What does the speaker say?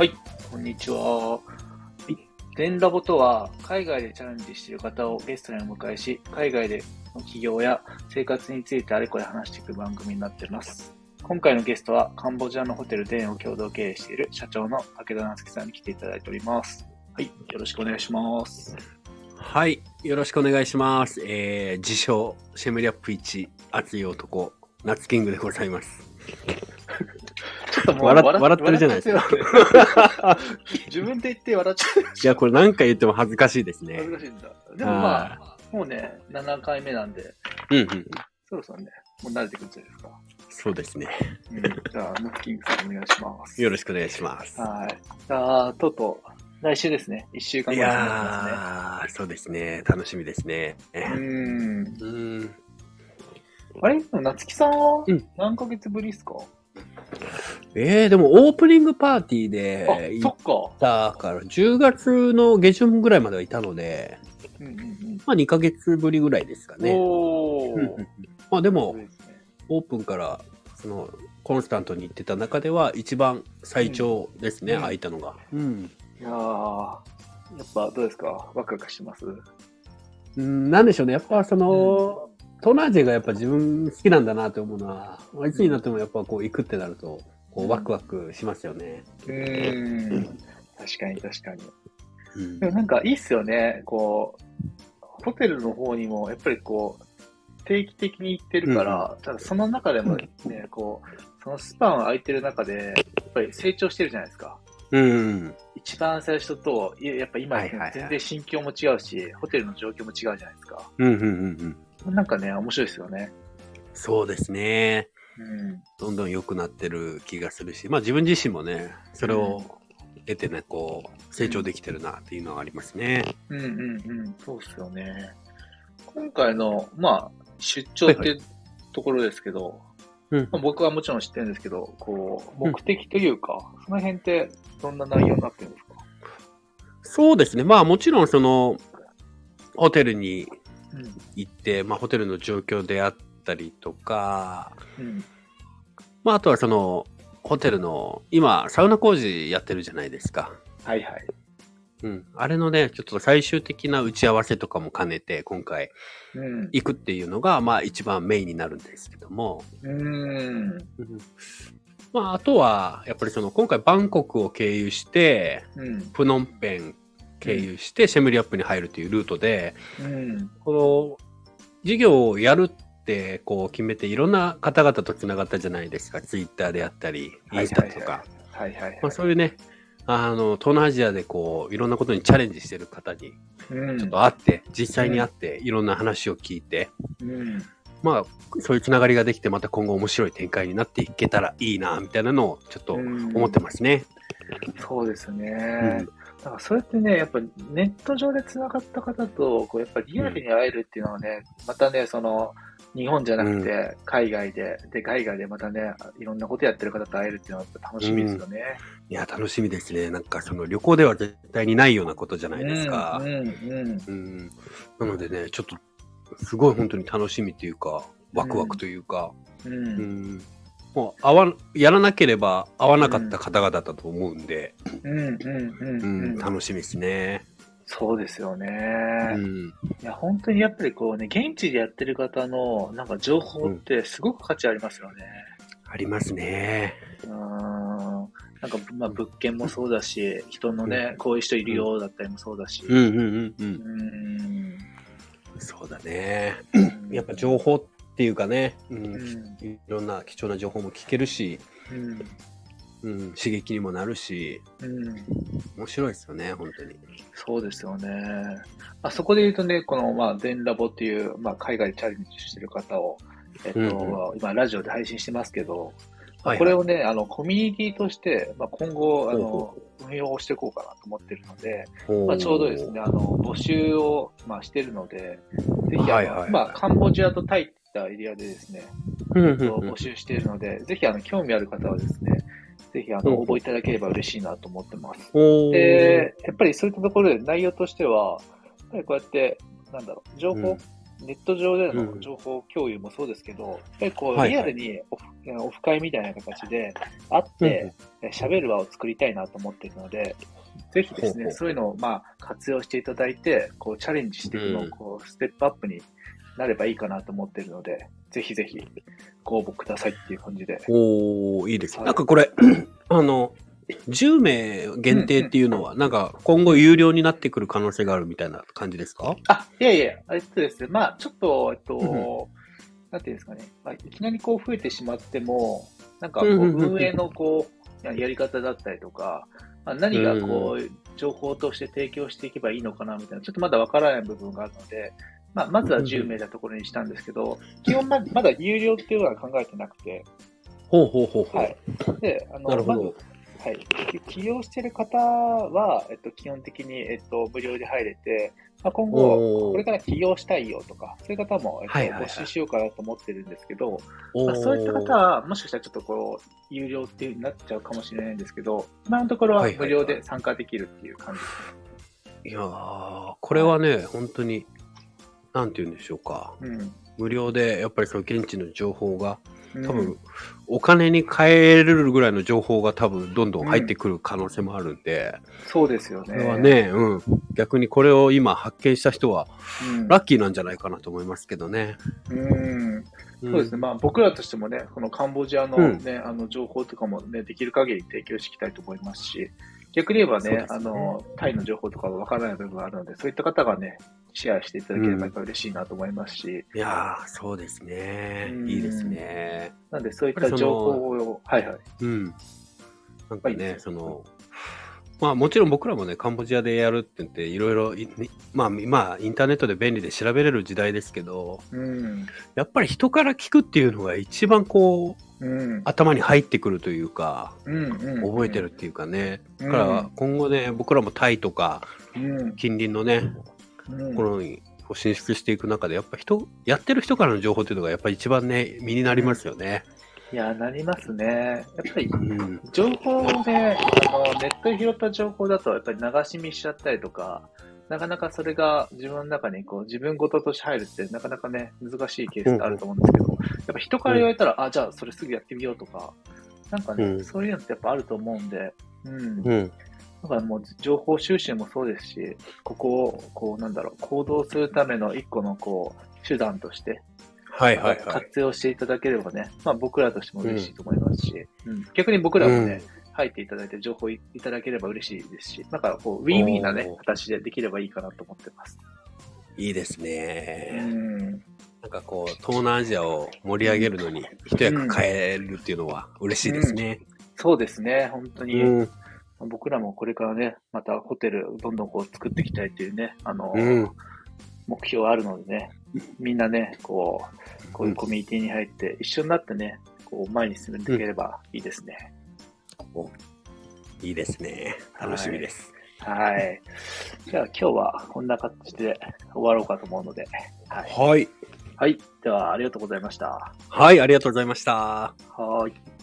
はい、こんにちは。はい、電ラボとは、海外でチャレンジしている方をゲストにお迎えし、海外での企業や生活についてあれこれ話していく番組になっています。今回のゲストは、カンボジアのホテルデンを共同経営している社長の武田夏樹さんに来ていただいております。はい、よろしくお願いします。はい。よろしくお願いします。えー、自称、シェムリアップ1、熱い男、ナツキングでございます。笑っ笑ってるじゃないですか 自分で言って笑っちゃう。いや、これ何回言っても恥ずかしいですね恥。ずかしいんだ。でもまあ、もうね、7回目なんで、うんうん。そろそろね、もう慣れてくるんじゃないですか。そうですね。うん、じゃあ、ナッキングさんお願いします。よろしくお願いします。はい。じゃあ、とうとう、来週ですね。1週間い後になりまやー、そうですね。楽しみですね。すね。うーん。うん。あれ？夏木さんはうん何ヶ月ぶりですか、えー、でもオープニングパーティーであ、行っそっか。たから、10月の下旬ぐらいまではいたので、うんうんまあ2ヶ月ぶりぐらいですかうん。ね。まあでもオープンから、その、コンスタントに行ってた中では一番最長ですね、うん空いたのが。うん。いやー、やっぱどうですか？ワクワクしてます？うんなんでしょうね。やっぱその、トナージェがやっぱ自分好きなんだなって思うのは、いつになってもやっぱこう行くってなると、こうんうワクワクしますよね。うーん。確かに確かに。うんでもなんかいいっすよね。こう、ホテルの方にも、やっぱりこう、定期的に行ってるから、ただその中でもね、こう、そのスパン空いてる中で、やっぱり成長してるじゃないですか。うん。一番最初と、いややっぱ今、全然心境も違うし、ホテルの状況も違うじゃないですか。うん、うん、うんうん。なんかね、面白いですよね。そうですね。うん。どんどん良くなってる気がするし、まあ自分自身もね、それを得てね、こう、成長できてるなっていうのはありますね。うんうんうん。そうっすよね。今回の、まあ、出張っていうところですけど、うんまあ、僕はもちろん知ってるんですけど、こう、目的というか、その辺ってどんな内容になってるんですか？そうですね。まあもちろんその、ホテルにうん。行って、まあホテルの状況であったりとか、うん。まああとはその、ホテルの、今、サウナ工事やってるじゃないですか。はいはい。うん。あれのね、ちょっと最終的な打ち合わせとかも兼ねて、今回うん。行くっていうのが、まあ一番メインになるんですけども、うーん。まああとは、やっぱりその、今回バンコクを経由して、うん。プノンペン経由して、シェムリアップに入るというルートで、うん。この、事業をやるって、こう決めて、いろんな方々と繋がったじゃないですか。ツイッターであったり、インスタとか。そういうね、あの、東南アジアでこう、いろんなことにチャレンジしてる方に、うん。ちょっと会って、実際に会って、いろんな話を聞いて、うん。まあ、そういうつながりができて、また今後面白い展開になっていけたらいいな、みたいなのをちょっと思ってますね。そうですね。うんだからそれってね、やっぱネット上でつながった方と、こうやっぱリアルに会えるっていうのはね、またね、その、日本じゃなくて、海外で、で、海外でまたね、いろんなことやってる方と会えるっていうのは楽しみですよね。いや、楽しみですね。なんかその旅行では絶対にないようなことじゃないですかう。ん、うん、うん。うん。なのでね、ちょっと、すごい本当に楽しみというか、ワクワクというか、う。うんん。もう、合わ、やらなければ合わなかった方々だと思うんで、うん、うん、うん。う、うんん楽しみですね。そうですよね。うん。いや、本当にやっぱりこうね、現地でやってる方の、なんか情報ってすごく価値ありますよね。ありますね。うーんなんか、まあ、物件もそうだし、人のね、こういう人いるよだったりもそうだし。うんうんうんう。うんん。そうだね。うんやっぱ情報っていうかね、う、うんん。いろんな貴重な情報も聞けるし、うん。うん、刺激にもなるし、うん。面白いですよね、本当に。そうですよね。あそこで言うとね、この、まあ、電ラボっていう、まあ、海外でチャレンジしてる方を、えっと、うん今、ラジオで配信してますけど、はいはい。これをね、あの、コミュニティとして、まあ、今後、あの、運用していこうかなと思ってるので、ほまあ、ちょうどですね、あの、募集を、まあ、してるので、ぜひ、あの、はいはいはい。まあ、カンボジアとタイっていったエリアでですね、募集しているので、ぜひ、あの、興味ある方はですね、ぜひ、あの、うん。応募いただければ嬉しいなと思ってます。で、やっぱりそういったところで内容としては、やっぱりこうやって、なんだろう、情報、うん。ネット上でうん。の情報共有もそうですけど、やっぱりこう、はいはい。リアルにオフオフ会みたいな形で会って、え喋る場を作りたいなと思っているので、ぜひですね、ほうほう。そういうのをまあ活用していただいて、こうチャレンジしていくのをうん。こうステップアップになればいいかなと思っているので、ぜひぜひご応募くださいっていう感じで。おー、いいですね。はい。なんかこれ、あの、10名限定っていうのは、なんか今後有料になってくる可能性があるみたいな感じですか？あ、いやいや、えっとです。ね、まあちょっと、えっと、うんなんていうんですかね、まあ、いきなりこう増えてしまっても、なんかこう運営のこう、ややり方だったりとか、まあ、何がこう、情報として提供していけばいいのかなみたいな、ちょっとまだわからない部分があるので、まあ、まずは10名なところにしたんですけど、基本ままだ有料っていうのは考えてなくて、ほうほうほうほう。はい。で、あの、なるほど。まずはい。き起業してる方は、えっと、基本的に、えっと、無料で入れて、まあ、今後、これから起業したいよとか、そういう方も、えっと募集しようかなと思ってるんですけど、おまあ、そういった方は、もしかしたらちょっとこう、有料っていう風になっちゃうかもしれないんですけど、今のところは無料で参加できるっていう感じです。いやー、これはね、本当に、なんて言うんでしょうか。うん。無料で、やっぱりその現地の情報が、多分、うんお金に変えれるぐらいの情報が多分どんどん入ってくる可能性もあるんで、そうですよね。これはね、うん。逆にこれを今発見した人は、うん、ラッキーなんじゃないかなと思いますけどね。うん。そうですね、まあ、僕らとしてもね、このカンボジアの,、うんねあの情報とかも、ね、できる限り提供していきたいと思いますし、逆に言えばね、ねあのタイの情報とかは分からない部分があるので、そういった方がね、シェアしていただければやっぱ嬉しいなと思いますし、いやー、そうですねう。んいいですね。なんでそういった情報を、はいはい。うん。なんかね、その、まあもちろん僕らもね、カンボジアでやるって言って、いろいろい、まあ、まあ、インターネットで便利で調べれる時代ですけど、うん。やっぱり人から聞くっていうのが一番こう、うん。頭に入ってくるというか、うん。うん。覚えてるっていうかね。うんだから今後ね、僕らもタイとかうん。近隣のね、うん。このに進出していく中で、やっぱ人、やってる人からの情報っていうのがやっぱり一番ね、身になりますよね。いや、なりますね。やっぱりうん。情報をね、あの、ネットで拾った情報だと、やっぱり流し見しちゃったりとか、なかなかそれが自分の中にこう自分事として入るってなかなかね、難しいケースってあると思うんですけど、やっぱ人から言われたら、あ、じゃあそれすぐやってみようとか、なんかね、うんそういうのってやっぱあると思うんで、うん。うん。だからもう情報収集もそうですし、ここを、こうなんだろう、行動するための一個のこう、手段として、はいはいはい。活用していただければね、まあ僕らとしても嬉しいと思いますし、うん逆に僕らもね、入っていただいて情報いただければ嬉しいですし、なんかこう、ウィンウィンなね形でできればいいかなと思ってます。いいですうね。ん。なんかこう、東南アジアを盛り上げるのに一役変えるっていうのは嬉しいですね。そうですね、本当に、うん。僕らもこれからね、またホテルどんどんこう作っていきたいっていうね、あの、うん。目標あるのでね、みんなね、こう、こういうコミュニティに入って一緒になってね、こう前に進めていければいいですね。いいですね。楽しみです。はい。じゃあ今日はこんな形で終わろうかと思うので、はい。はい。はい。では、ありがとうございました。はい、ありがとうございました。はーい。